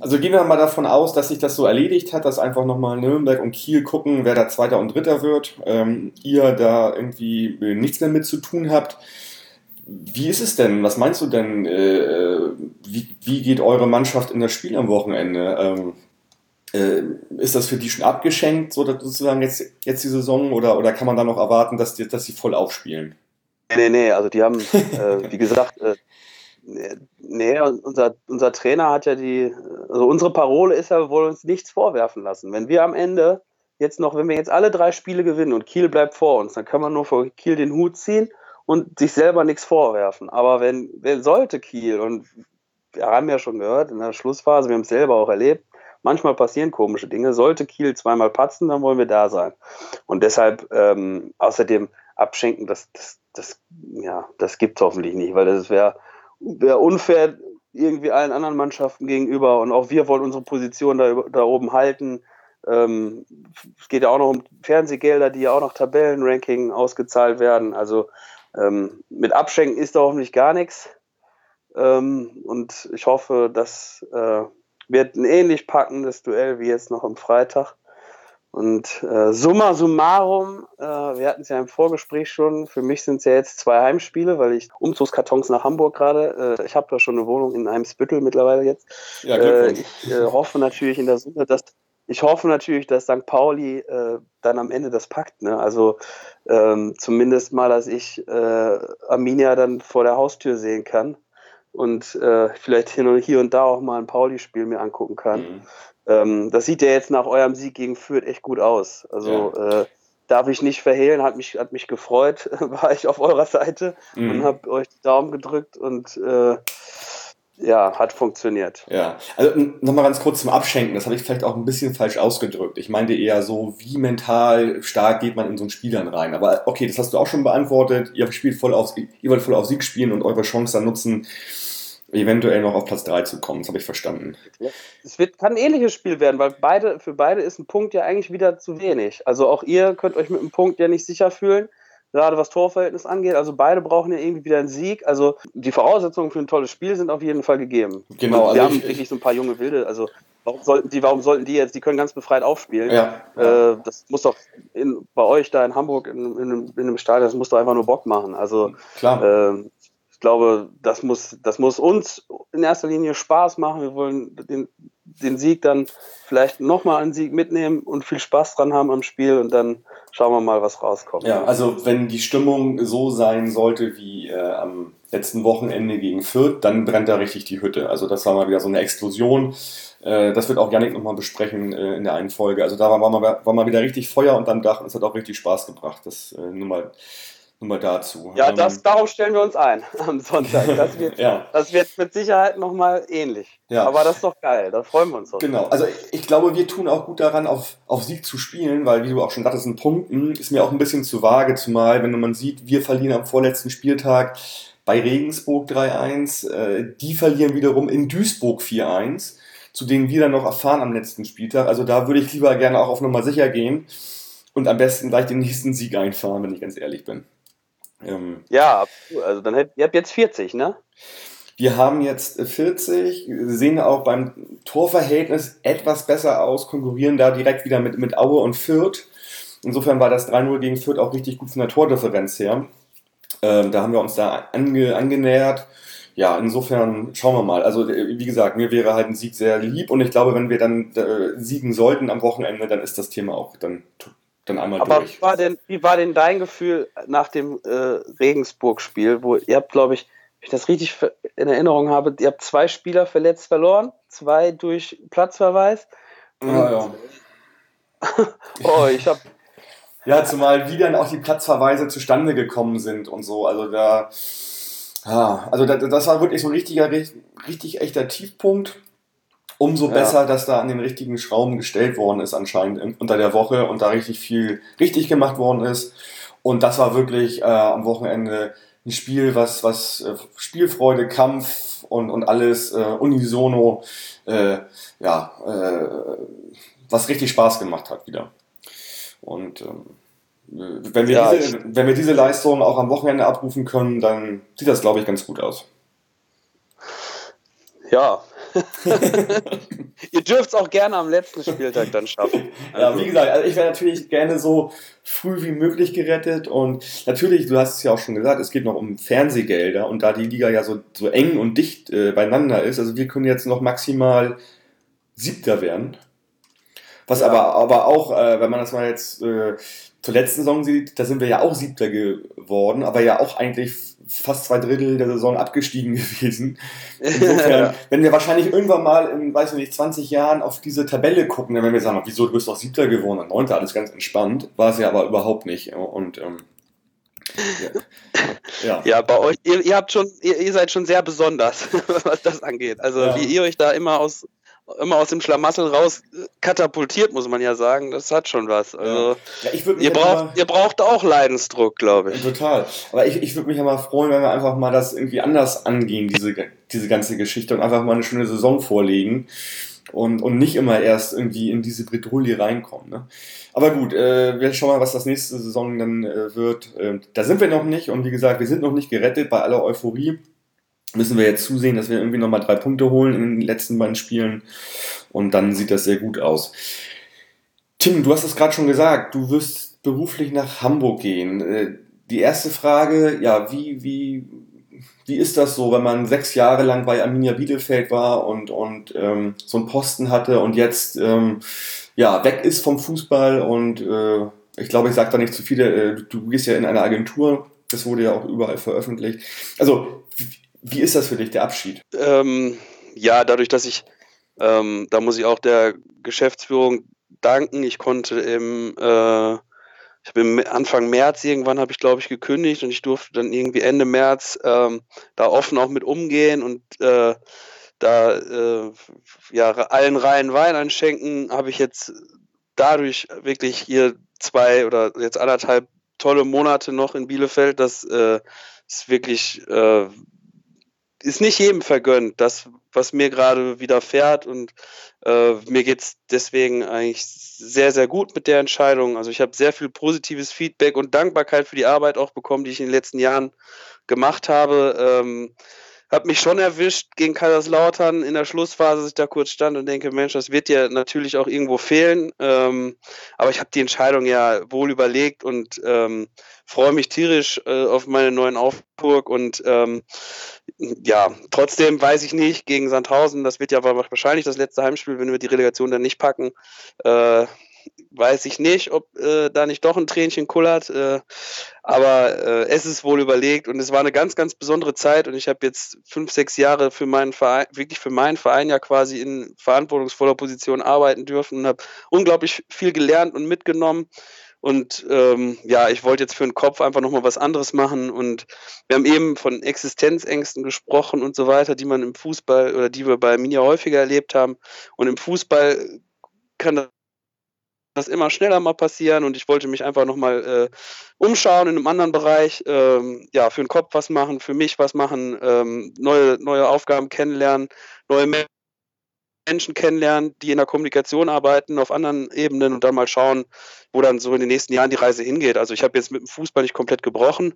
Also gehen wir mal davon aus, dass sich das so erledigt hat, dass einfach nochmal Nürnberg und Kiel gucken, wer da Zweiter und Dritter wird. Ähm, ihr da irgendwie nichts mehr mit zu tun habt. Wie ist es denn? Was meinst du denn? Äh, wie, wie, geht eure Mannschaft in das Spiel am Wochenende? Ähm, äh, ist das für die schon abgeschenkt, so sozusagen jetzt, jetzt die Saison, oder, oder kann man da noch erwarten, dass, die, dass sie voll aufspielen?
Nee, nee, nee, also die haben, äh, wie gesagt, äh, Nee, unser, unser Trainer hat ja die, also unsere Parole ist ja, wir wollen uns nichts vorwerfen lassen. Wenn wir am Ende jetzt noch, wenn wir jetzt alle drei Spiele gewinnen und Kiel bleibt vor uns, dann kann man nur vor Kiel den Hut ziehen und sich selber nichts vorwerfen. Aber wenn, wenn sollte Kiel, und wir haben ja schon gehört in der Schlussphase, wir haben es selber auch erlebt, manchmal passieren komische Dinge. Sollte Kiel zweimal patzen, dann wollen wir da sein. Und deshalb ähm, außerdem abschenken, das, das, das, ja, das gibt es hoffentlich nicht, weil das wäre wäre unfair irgendwie allen anderen Mannschaften gegenüber und auch wir wollen unsere Position da, da oben halten. Ähm, es geht ja auch noch um Fernsehgelder, die ja auch noch Tabellenranking ausgezahlt werden. Also ähm, mit Abschenken ist da hoffentlich gar nichts. Ähm, und ich hoffe, das äh, wird ein ähnlich packendes Duell wie jetzt noch am Freitag. Und äh, summa summarum, äh, wir hatten es ja im Vorgespräch schon, für mich sind es ja jetzt zwei Heimspiele, weil ich Umzugskartons nach Hamburg gerade, äh, ich habe da schon eine Wohnung in einem Spittel mittlerweile jetzt. Ja, äh, ich äh, hoffe natürlich in der Summe, dass ich hoffe natürlich, dass St. Pauli äh, dann am Ende das packt. Ne? Also ähm, zumindest mal, dass ich äh, Arminia dann vor der Haustür sehen kann und äh, vielleicht hier und, hier und da auch mal ein Pauli-Spiel mir angucken kann. Mhm. Ähm, das sieht ja jetzt nach eurem Sieg gegen Fürth echt gut aus. Also ja. äh, darf ich nicht verhehlen, hat mich, hat mich gefreut, war ich auf eurer Seite mhm. und habe euch die Daumen gedrückt und äh, ja, hat funktioniert.
Ja, also nochmal ganz kurz zum Abschenken, das habe ich vielleicht auch ein bisschen falsch ausgedrückt. Ich meinte eher so, wie mental stark geht man in so ein Spiel dann rein. Aber okay, das hast du auch schon beantwortet. Ihr spielt voll auf, ihr wollt voll auf Sieg spielen und eure Chance dann nutzen, eventuell noch auf Platz 3 zu kommen. Das habe ich verstanden.
Es wird, kann ein ähnliches Spiel werden, weil beide, für beide ist ein Punkt ja eigentlich wieder zu wenig. Also auch ihr könnt euch mit einem Punkt ja nicht sicher fühlen, gerade was Torverhältnis angeht. Also beide brauchen ja irgendwie wieder einen Sieg. Also die Voraussetzungen für ein tolles Spiel sind auf jeden Fall gegeben.
Genau.
Und wir also haben wirklich so ein paar junge Wilde. Also warum sollten die, warum sollten die jetzt, die können ganz befreit aufspielen. Ja. Äh, das muss doch in, bei euch da in Hamburg in, in, in, einem Stadion, das muss doch einfach nur Bock machen. Also
Klar.
Äh, glaube, das muss, das muss uns in erster Linie Spaß machen. Wir wollen den, den Sieg dann vielleicht nochmal einen Sieg mitnehmen und viel Spaß dran haben am Spiel und dann schauen wir mal, was rauskommt.
Ja, also wenn die Stimmung so sein sollte wie äh, am letzten Wochenende gegen Fürth, dann brennt da richtig die Hütte. Also das war mal wieder so eine Explosion. Äh, das wird auch Janik nochmal besprechen äh, in der einen Folge. Also da war, war, mal, war mal wieder richtig Feuer unterm Dach und es hat auch richtig Spaß gebracht. Das äh, nur mal nur mal dazu.
Ja, das, ähm, darauf stellen wir uns ein am Sonntag. Das wird, ja. das wird mit Sicherheit nochmal ähnlich. Ja. Aber das ist doch geil, da freuen wir uns
doch. Genau, also ich glaube, wir tun auch gut daran, auf, auf Sieg zu spielen, weil, wie du auch schon sagtest, in Punkten ist mir auch ein bisschen zu vage, zumal, wenn man sieht, wir verlieren am vorletzten Spieltag bei Regensburg 3-1, äh, die verlieren wiederum in Duisburg 4-1, zu denen wir dann noch erfahren am letzten Spieltag. Also da würde ich lieber gerne auch auf Nummer sicher gehen und am besten gleich den nächsten Sieg einfahren, wenn ich ganz ehrlich bin.
Ähm, ja, also dann hätt, ihr habt jetzt 40, ne?
Wir haben jetzt 40, sehen auch beim Torverhältnis etwas besser aus, konkurrieren da direkt wieder mit, mit Aue und Fürth. Insofern war das 3-0 gegen Fürth auch richtig gut von der Tordifferenz her. Ähm, da haben wir uns da ange, angenähert. Ja, insofern schauen wir mal. Also wie gesagt, mir wäre halt ein Sieg sehr lieb und ich glaube, wenn wir dann äh, siegen sollten am Wochenende, dann ist das Thema auch dann dann einmal
Aber durch. Wie war, denn, wie war denn dein Gefühl nach dem äh, Regensburg-Spiel, wo ihr habt, glaube ich, wenn ich das richtig in Erinnerung habe, ihr habt zwei Spieler verletzt verloren, zwei durch Platzverweis.
Ja, ja.
oh, ich habe
ja, zumal wie dann auch die Platzverweise zustande gekommen sind und so. Also da, ja, also das war wirklich so ein richtiger, richtig echter Tiefpunkt umso ja. besser, dass da an den richtigen Schrauben gestellt worden ist anscheinend unter der Woche und da richtig viel richtig gemacht worden ist. Und das war wirklich äh, am Wochenende ein Spiel, was, was äh, Spielfreude, Kampf und, und alles äh, unisono, äh, ja, äh, was richtig Spaß gemacht hat wieder. Und ähm, wenn, wir ja, diese, wenn wir diese Leistung auch am Wochenende abrufen können, dann sieht das, glaube ich, ganz gut aus.
Ja, Ihr dürft es auch gerne am letzten Spieltag dann schaffen.
Also. Ja, wie gesagt, also ich wäre natürlich gerne so früh wie möglich gerettet und natürlich, du hast es ja auch schon gesagt, es geht noch um Fernsehgelder und da die Liga ja so, so eng und dicht äh, beieinander ist, also wir können jetzt noch maximal Siebter werden. Was ja. aber, aber auch, äh, wenn man das mal jetzt äh, zur letzten Saison sieht, da sind wir ja auch Siebter geworden, aber ja auch eigentlich fast zwei Drittel der Saison abgestiegen gewesen. Insofern, wenn wir wahrscheinlich irgendwann mal in, weiß ich nicht, 20 Jahren auf diese Tabelle gucken, dann werden wir sagen, wieso, du bist doch Siebter geworden und Neunter, alles ganz entspannt. War es ja aber überhaupt nicht. Und ähm,
ja. ja. bei euch, ihr, ihr habt schon, ihr, ihr, seid schon sehr besonders, was das angeht. Also ja. wie ihr euch da immer aus immer aus dem Schlamassel raus katapultiert, muss man ja sagen. Das hat schon was. Also, ja. Ja, ihr, braucht, ihr braucht auch Leidensdruck, glaube ich.
Total. Aber ich, ich würde mich ja mal freuen, wenn wir einfach mal das irgendwie anders angehen, diese, diese ganze Geschichte, und einfach mal eine schöne Saison vorlegen. Und, und nicht immer erst irgendwie in diese Bredouille reinkommen. Ne? Aber gut, äh, wir schauen mal, was das nächste Saison dann äh, wird. Äh, da sind wir noch nicht und wie gesagt, wir sind noch nicht gerettet bei aller Euphorie müssen wir jetzt zusehen, dass wir irgendwie nochmal drei Punkte holen in den letzten beiden Spielen. Und dann sieht das sehr gut aus. Tim, du hast es gerade schon gesagt, du wirst beruflich nach Hamburg gehen. Äh, die erste Frage, ja, wie, wie, wie ist das so, wenn man sechs Jahre lang bei Arminia Bielefeld war und, und ähm, so einen Posten hatte und jetzt ähm, ja, weg ist vom Fußball und äh, ich glaube, ich sage da nicht zu viele, äh, du gehst ja in eine Agentur, das wurde ja auch überall veröffentlicht. Also, wie, ist das für dich, der Abschied?
Ähm, ja, dadurch, dass ich, ähm, da muss ich auch der Geschäftsführung danken. Ich konnte im, äh, ich habe Anfang März irgendwann habe ich glaube ich gekündigt und ich durfte dann irgendwie Ende März ähm, da offen auch mit umgehen und äh, da äh, ja allen Reihen Wein einschenken. Habe ich jetzt dadurch wirklich hier zwei oder jetzt anderthalb tolle Monate noch in Bielefeld. Das äh, ist wirklich äh, ist nicht jedem vergönnt. Das was mir gerade widerfährt und äh, mir geht es deswegen eigentlich sehr, sehr gut mit der Entscheidung. Also ich habe sehr viel positives Feedback und Dankbarkeit für die Arbeit auch bekommen, die ich in den letzten Jahren gemacht habe. Ähm, habe mich schon erwischt gegen Kaiserslautern in der Schlussphase, dass ich da kurz stand und denke, Mensch, das wird dir natürlich auch irgendwo fehlen. Ähm, aber ich habe die Entscheidung ja wohl überlegt und ähm, freue mich tierisch äh, auf meine neuen Aufburg und ähm, ja, trotzdem weiß ich nicht, gegen Sandhausen, das wird ja wahrscheinlich das letzte Heimspiel, wenn wir die Relegation dann nicht packen. Äh, weiß ich nicht, ob äh, da nicht doch ein Tränchen kullert. Äh, aber äh, es ist wohl überlegt und es war eine ganz, ganz besondere Zeit und ich habe jetzt fünf, sechs Jahre für meinen Verein, wirklich für meinen Verein ja quasi in verantwortungsvoller Position arbeiten dürfen und habe unglaublich viel gelernt und mitgenommen. Und ähm, ja, ich wollte jetzt für den Kopf einfach nochmal was anderes machen. Und wir haben eben von Existenzängsten gesprochen und so weiter, die man im Fußball oder die wir bei Minia häufiger erlebt haben. Und im Fußball kann das immer schneller mal passieren und ich wollte mich einfach nochmal äh, umschauen in einem anderen Bereich, ähm, ja, für den Kopf was machen, für mich was machen, ähm, neue, neue Aufgaben kennenlernen, neue Menschen kennenlernen, die in der Kommunikation arbeiten, auf anderen Ebenen und dann mal schauen, wo dann so in den nächsten Jahren die Reise hingeht. Also ich habe jetzt mit dem Fußball nicht komplett gebrochen,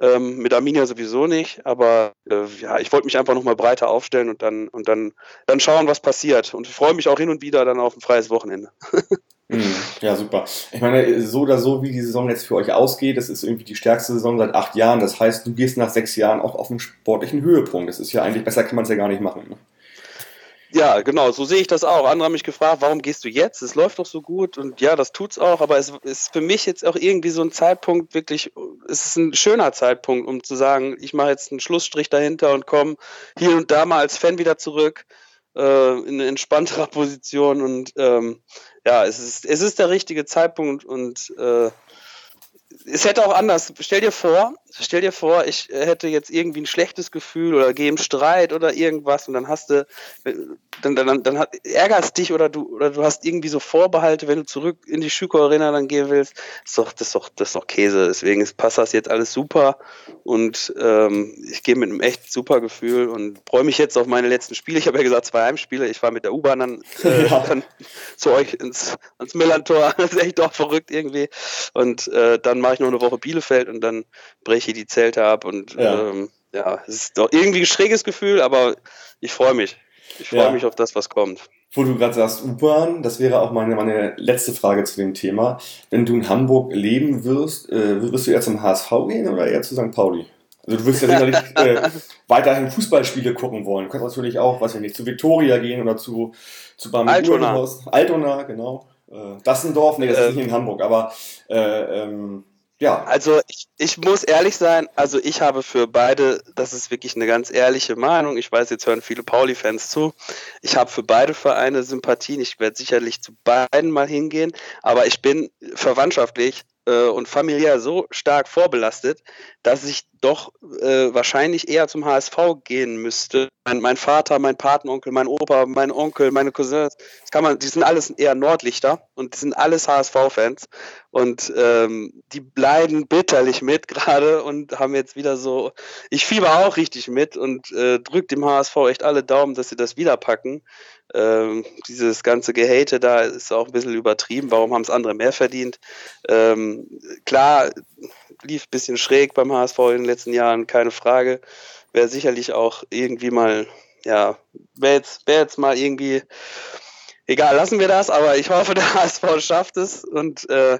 ähm, mit Arminia sowieso nicht, aber äh, ja, ich wollte mich einfach nochmal breiter aufstellen und dann und dann, dann schauen, was passiert. Und ich freue mich auch hin und wieder dann auf ein freies Wochenende.
Mhm. Ja, super. Ich meine, so oder so, wie die Saison jetzt für euch ausgeht, das ist irgendwie die stärkste Saison seit acht Jahren. Das heißt, du gehst nach sechs Jahren auch auf einen sportlichen Höhepunkt. Das ist ja eigentlich, besser kann man es ja gar nicht machen. Ne?
Ja, genau, so sehe ich das auch. Andere haben mich gefragt, warum gehst du jetzt? Es läuft doch so gut und ja, das tut's auch, aber es ist für mich jetzt auch irgendwie so ein Zeitpunkt, wirklich, es ist ein schöner Zeitpunkt, um zu sagen, ich mache jetzt einen Schlussstrich dahinter und komme hier und da mal als Fan wieder zurück äh, in eine entspanntere Position und ähm, ja, es ist, es ist der richtige Zeitpunkt und äh, es hätte auch anders. Stell dir vor, stell dir vor, ich hätte jetzt irgendwie ein schlechtes Gefühl oder gehe im Streit oder irgendwas und dann hast du, dann, dann, dann hat, ärgerst dich oder du, oder du hast irgendwie so Vorbehalte, wenn du zurück in die Schüko Arena dann gehen willst. Das ist doch, das ist doch, das ist doch Käse. Deswegen ist, passt das jetzt alles super und ähm, ich gehe mit einem echt super Gefühl und freue mich jetzt auf meine letzten Spiele. Ich habe ja gesagt, zwei Heimspiele. Ich fahre mit der U-Bahn dann, äh, ja. dann zu euch ins, ins Millantor. Das ist echt doch verrückt irgendwie. Und äh, dann mache ich noch eine Woche Bielefeld und dann breche ich die Zelte ab und ja, ähm, ja es ist doch irgendwie ein schräges Gefühl, aber ich freue mich. Ich freue ja. mich auf das, was kommt.
Wo du gerade sagst, U-Bahn, das wäre auch meine, meine letzte Frage zu dem Thema. Wenn du in Hamburg leben wirst, äh, wirst du eher zum HSV gehen oder eher zu St. Pauli? Also du wirst ja sicherlich äh, weiterhin Fußballspiele gucken wollen. Du kannst natürlich auch, weiß ich nicht, zu Victoria gehen oder zu, zu
Altona.
Altona, genau. Äh, Dassendorf, nee, das ist ähm. nicht in Hamburg, aber äh, ähm, ja.
Also ich, ich muss ehrlich sein, also ich habe für beide, das ist wirklich eine ganz ehrliche Meinung, ich weiß, jetzt hören viele Pauli-Fans zu, ich habe für beide Vereine Sympathien, ich werde sicherlich zu beiden mal hingehen, aber ich bin verwandtschaftlich äh, und familiär so stark vorbelastet, dass ich doch äh, wahrscheinlich eher zum HSV gehen müsste. Mein, mein, Vater, mein Patenonkel, mein Opa, mein Onkel, meine Cousins, das kann man, die sind alles eher Nordlichter und die sind alles HSV-Fans und ähm, die bleiben bitterlich mit gerade und haben jetzt wieder so, ich fieber auch richtig mit und äh, drückt dem HSV echt alle Daumen, dass sie das wieder packen. Ähm, dieses ganze Gehate da ist auch ein bisschen übertrieben. Warum haben es andere mehr verdient? Ähm, klar, lief ein bisschen schräg beim HSV in den letzten Jahren, keine Frage. Wäre sicherlich auch irgendwie mal, ja, wäre jetzt, wär jetzt mal irgendwie egal, lassen wir das, aber ich hoffe, der HSV schafft es und äh,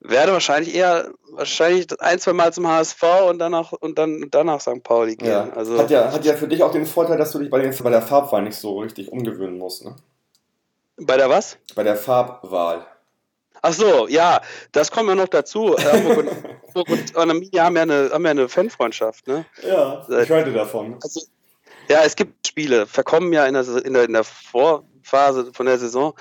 werde wahrscheinlich eher wahrscheinlich ein, zwei Mal zum HSV und danach und dann danach St. Pauli gehen.
Ja. Also, hat, ja, hat ja für dich auch den Vorteil, dass du dich bei, den, bei der Farbwahl nicht so richtig umgewöhnen musst, ne?
Bei der was?
Bei der Farbwahl.
Ach so, ja, das kommt ja noch dazu. Hamburg und, Hamburg und Arminia haben ja eine, haben ja eine Fanfreundschaft, ne?
Ja, ich hörte davon.
Also, ja, es gibt Spiele, verkommen ja in der, in der, in der Vorphase von der Saison.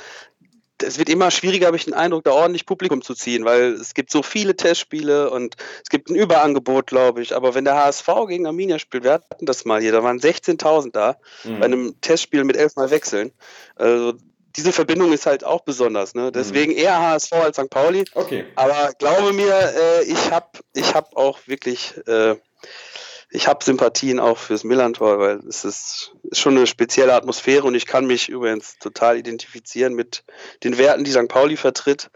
Es wird immer schwieriger, habe ich den Eindruck, da ordentlich Publikum zu ziehen, weil es gibt so viele Testspiele und es gibt ein Überangebot, glaube ich. Aber wenn der HSV gegen Arminia spielt, wir hatten das mal hier, da waren 16.000 da mhm. bei einem Testspiel mit elfmal Wechseln. Also diese Verbindung ist halt auch besonders. Ne? Deswegen eher HSV als St. Pauli.
Okay.
Aber glaube mir, äh, ich habe ich hab auch wirklich, äh, ich habe Sympathien auch fürs Millantor, weil es ist, ist, schon eine spezielle Atmosphäre und ich kann mich übrigens total identifizieren mit den Werten, die St. Pauli vertritt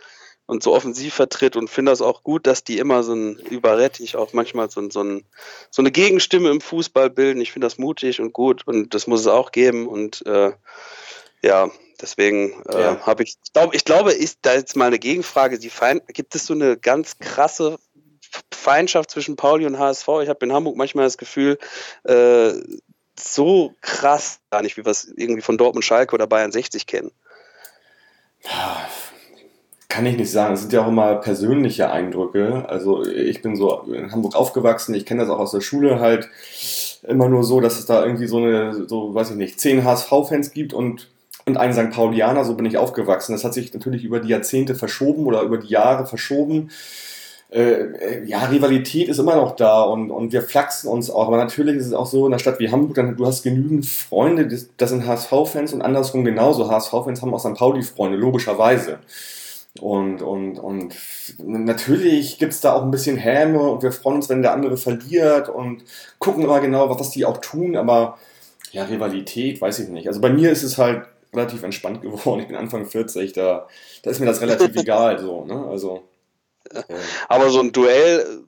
und so offensiv vertritt und finde das auch gut, dass die immer so ein überrettig auch manchmal so, so, ein, so eine Gegenstimme im Fußball bilden. Ich finde das mutig und gut und das muss es auch geben und äh, ja, Deswegen äh, ja. habe ich, ich, glaub, ich glaube, ist da jetzt mal eine Gegenfrage. Die Feind, gibt es so eine ganz krasse Feindschaft zwischen Pauli und HSV? Ich habe in Hamburg manchmal das Gefühl, äh, so krass gar nicht, wie wir es irgendwie von Dortmund Schalke oder Bayern 60 kennen.
Kann ich nicht sagen. Es sind ja auch immer persönliche Eindrücke. Also ich bin so in Hamburg aufgewachsen, ich kenne das auch aus der Schule halt immer nur so, dass es da irgendwie so eine, so weiß ich nicht, zehn HSV-Fans gibt und und ein St. Paulianer, so bin ich aufgewachsen. Das hat sich natürlich über die Jahrzehnte verschoben oder über die Jahre verschoben. Äh, ja, Rivalität ist immer noch da und, und wir flachsen uns auch. Aber natürlich ist es auch so in einer Stadt wie Hamburg, dann, du hast genügend Freunde, das, sind HSV-Fans und andersrum genauso. HSV-Fans haben auch St. Pauli-Freunde, logischerweise. Und, und, und natürlich gibt's da auch ein bisschen Häme und wir freuen uns, wenn der andere verliert und gucken immer genau, was die auch tun, aber ja, Rivalität, weiß ich nicht. Also bei mir ist es halt relativ entspannt geworden. Ich bin Anfang 40, da, da ist mir das relativ egal. So, ne? also,
Aber so ein Duell,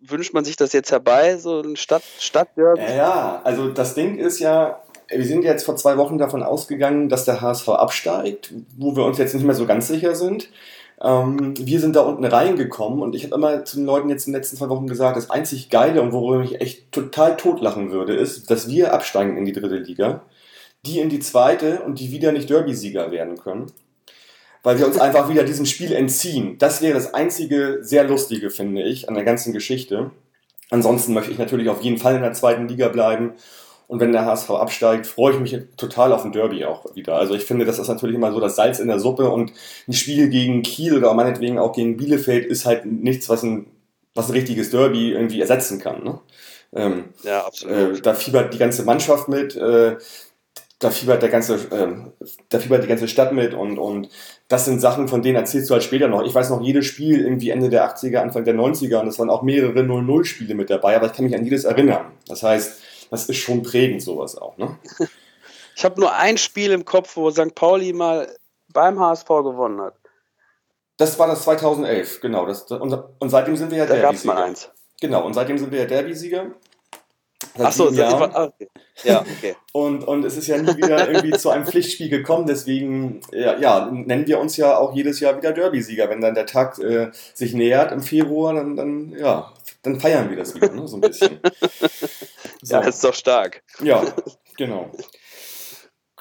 wünscht man sich das jetzt herbei, so ein Stadt, Stadtderby?
Ja, ja, also das Ding ist ja, wir sind jetzt vor zwei Wochen davon ausgegangen, dass der HSV absteigt, wo wir uns jetzt nicht mehr so ganz sicher sind. Ähm, wir sind da unten reingekommen und ich habe immer zu den Leuten jetzt in den letzten zwei Wochen gesagt, das einzig Geile und worüber ich echt total totlachen würde, ist, dass wir absteigen in die dritte Liga die in die zweite und die wieder nicht Derby-Sieger werden können. Weil wir uns einfach wieder diesem Spiel entziehen. Das wäre das einzige sehr lustige, finde ich, an der ganzen Geschichte. Ansonsten möchte ich natürlich auf jeden Fall in der zweiten Liga bleiben. Und wenn der HSV absteigt, freue ich mich total auf ein Derby auch wieder. Also ich finde, das ist natürlich immer so das Salz in der Suppe und ein Spiel gegen Kiel oder meinetwegen auch gegen Bielefeld ist halt nichts, was ein, was ein richtiges Derby irgendwie ersetzen kann. Ne? Ähm,
ja, absolut.
Äh, da fiebert die ganze Mannschaft mit. Äh, da fiebert der ganze, ähm, da fiebert die ganze Stadt mit und, und das sind Sachen, von denen erzählst du halt später noch. Ich weiß noch jedes Spiel irgendwie Ende der 80er, Anfang der 90er und es waren auch mehrere 0-0-Spiele mit dabei, aber ich kann mich an jedes erinnern. Das heißt, das ist schon prägend, sowas auch, ne?
Ich habe nur ein Spiel im Kopf, wo St. Pauli mal beim HSV gewonnen hat.
Das war das 2011, genau. Das, und, und seitdem sind wir ja
Derby-Sieger. mal eins.
Genau, und seitdem sind wir ja Derby-Sieger.
Achso, ah, okay. ja, okay.
und, und es ist ja nie wieder irgendwie zu einem Pflichtspiel gekommen, deswegen ja, ja, nennen wir uns ja auch jedes Jahr wieder Derby-Sieger. Wenn dann der Tag äh, sich nähert im Februar, dann, dann, ja, dann feiern wir das wieder, ne, so ein bisschen.
So. Ja, das ist doch stark.
Ja, genau.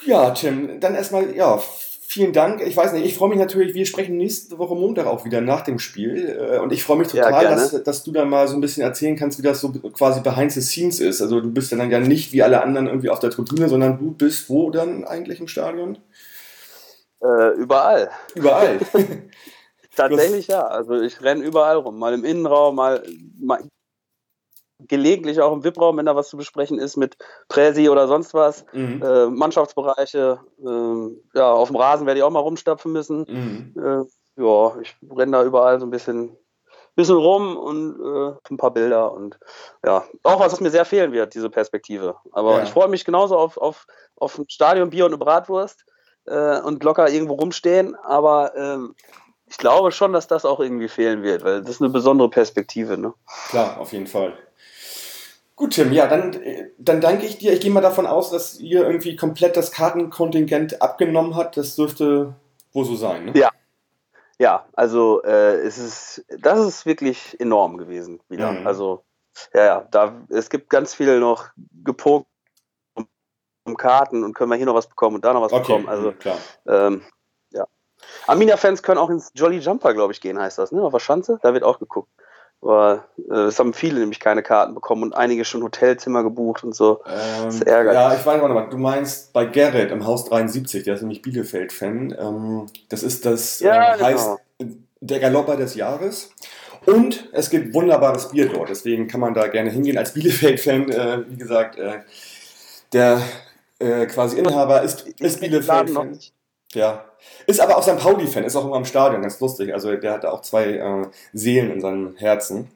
Ja, Tim, dann erstmal, ja, vielen Dank. Ich weiß nicht, ich freue mich natürlich, wir sprechen nächste Woche Montag auch wieder nach dem Spiel. Äh, und ich freue mich total, ja, dass, dass du da mal so ein bisschen erzählen kannst, wie das so quasi behind the scenes ist. Also du bist dann ja nicht wie alle anderen irgendwie auf der Tribüne, sondern du bist wo dann eigentlich im Stadion?
Äh, überall.
Überall.
Tatsächlich ja. Also ich renne überall rum. Mal im Innenraum, mal, mal gelegentlich auch im VIP-Raum, wenn da was zu besprechen ist mit Präsi oder sonst was. Mhm. Äh, Mannschaftsbereiche. Äh, ja, auf dem Rasen werde ich auch mal rumstapfen müssen. Mhm. Äh, ja, ich renne da überall so ein bisschen, bisschen rum und äh, ein paar Bilder und ja, auch was, was mir sehr fehlen wird, diese Perspektive. Aber ja. ich freue mich genauso auf, auf, auf ein Stadion, Bier und eine Bratwurst äh, und locker irgendwo rumstehen, aber ähm, ich glaube schon, dass das auch irgendwie fehlen wird, weil das ist eine besondere Perspektive. Ne?
Klar, auf jeden Fall. Gut, Tim, ja, dann, dann danke ich dir. Ich gehe mal davon aus, dass ihr irgendwie komplett das Kartenkontingent abgenommen habt. Das dürfte wohl so sein, ne?
Ja. Ja, also äh, es ist, das ist wirklich enorm gewesen wieder. Mhm. Also, ja, ja, da, es gibt ganz viel noch gepokt um, um, Karten und können wir hier noch was bekommen und da noch was okay, bekommen. Also, klar. Ähm, ja. Arminia-Fans können auch ins Jolly Jumper, glaube ich, gehen, heißt das, ne? Auf der Schanze, da wird auch geguckt. Aber äh, es haben viele nämlich keine Karten bekommen und einige schon Hotelzimmer gebucht und so.
Ähm, das ärgert. Ja, ich weiß noch, du meinst bei Gerrit im Haus 73, der ist nämlich Bielefeld-Fan. Ähm, das ist das,
ja,
äh, genau. heißt der Galopper des Jahres. Und es gibt wunderbares Bier dort, deswegen kann man da gerne hingehen. Als Bielefeld-Fan, äh, wie gesagt, äh, der äh, quasi Inhaber ist, ist Bielefeld-Fan. Ja. Ist aber auch St. Pauli-Fan, ist auch immer im Stadion, ganz lustig. Also der hat auch zwei äh, Seelen in seinem Herzen.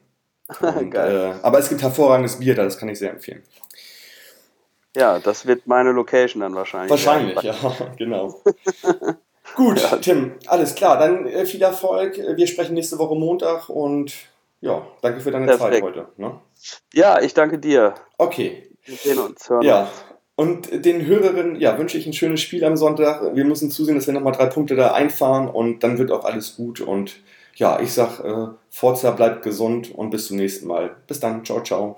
Und, Geil. Äh, aber es gibt hervorragendes Bier da, das kann ich sehr empfehlen.
Ja, das wird meine Location dann wahrscheinlich.
Wahrscheinlich, ja, ja genau. Gut, ja. Tim, alles klar. Dann äh, viel Erfolg. Wir sprechen nächste Woche Montag und ja, danke für deine Perfekt. Zeit heute. Ne?
Ja, ich danke dir.
Okay.
Wir sehen uns. Hören
ja, uns. Und den Hörerinnen ja, wünsche ich ein schönes Spiel am Sonntag. Wir müssen zusehen, dass wir nochmal drei Punkte da einfahren und dann wird auch alles gut. Und ja, ich sag, äh, Forza bleibt gesund und bis zum nächsten Mal. Bis dann. Ciao, ciao.